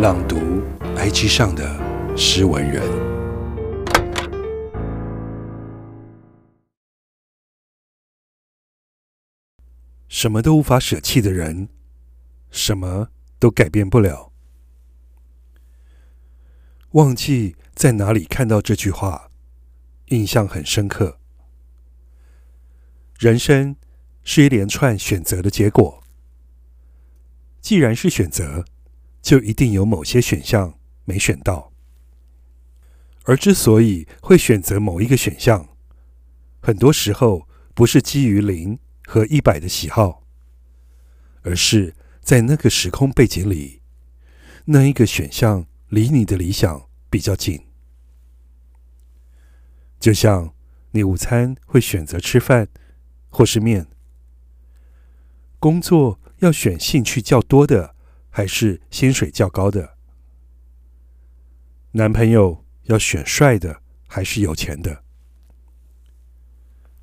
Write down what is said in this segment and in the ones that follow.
朗读 IG 上的诗文人，什么都无法舍弃的人，什么都改变不了。忘记在哪里看到这句话，印象很深刻。人生是一连串选择的结果，既然是选择，就一定有某些选项没选到，而之所以会选择某一个选项，很多时候不是基于零和一百的喜好，而是在那个时空背景里，那一个选项离你的理想比较近。就像你午餐会选择吃饭或是面，工作要选兴趣较多的。还是薪水较高的男朋友要选帅的，还是有钱的，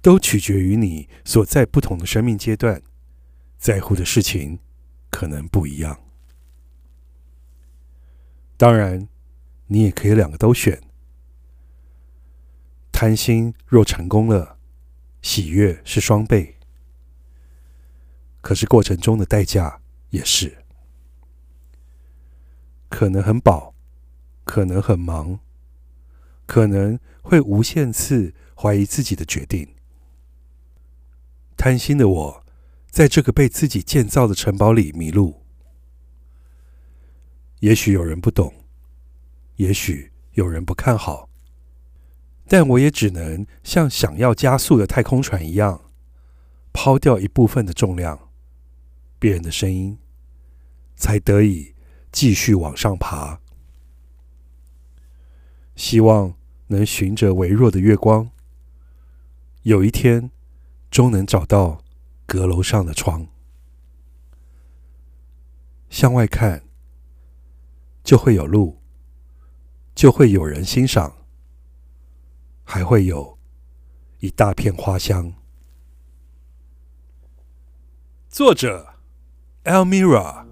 都取决于你所在不同的生命阶段，在乎的事情可能不一样。当然，你也可以两个都选。贪心若成功了，喜悦是双倍，可是过程中的代价也是。可能很饱，可能很忙，可能会无限次怀疑自己的决定。贪心的我，在这个被自己建造的城堡里迷路。也许有人不懂，也许有人不看好，但我也只能像想要加速的太空船一样，抛掉一部分的重量，别人的声音，才得以。继续往上爬，希望能循着微弱的月光，有一天终能找到阁楼上的窗。向外看，就会有路，就会有人欣赏，还会有一大片花香。作者：Elmira。